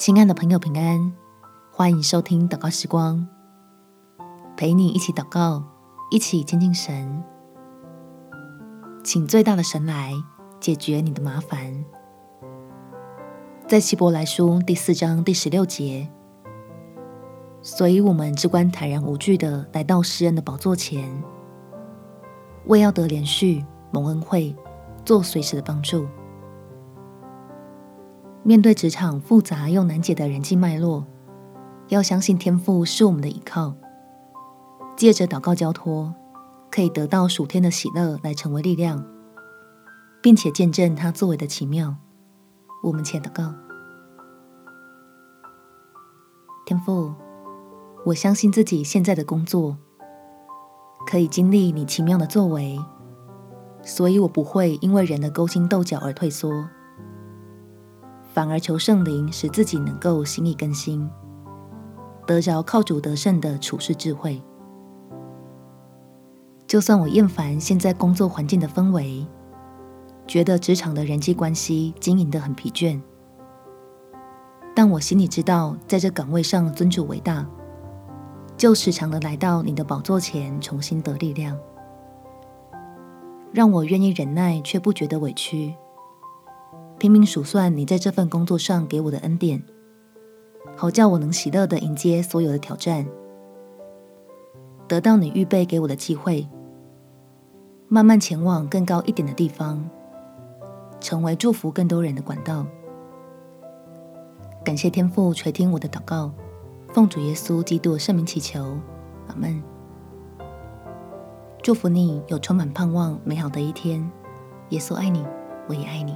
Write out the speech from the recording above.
亲爱的朋友，平安！欢迎收听祷告时光，陪你一起祷告，一起亲近神。请最大的神来解决你的麻烦。在希伯来书第四章第十六节，所以我们只管坦然无惧的来到诗人的宝座前，为要得连续、蒙恩惠、做随时的帮助。面对职场复杂又难解的人际脉络，要相信天父是我们的依靠。借着祷告交托，可以得到属天的喜乐来成为力量，并且见证他作为的奇妙。我们且祷告：天父，我相信自己现在的工作可以经历你奇妙的作为，所以我不会因为人的勾心斗角而退缩。反而求圣灵使自己能够心意更新，得着靠主得胜的处事智慧。就算我厌烦现在工作环境的氛围，觉得职场的人际关系经营得很疲倦，但我心里知道，在这岗位上尊主伟大，就时常的来到你的宝座前，重新得力量，让我愿意忍耐，却不觉得委屈。拼命数算你在这份工作上给我的恩典，好叫我能喜乐地迎接所有的挑战，得到你预备给我的机会，慢慢前往更高一点的地方，成为祝福更多人的管道。感谢天父垂听我的祷告，奉主耶稣基督的圣名祈求，阿门。祝福你有充满盼望美好的一天。耶稣爱你，我也爱你。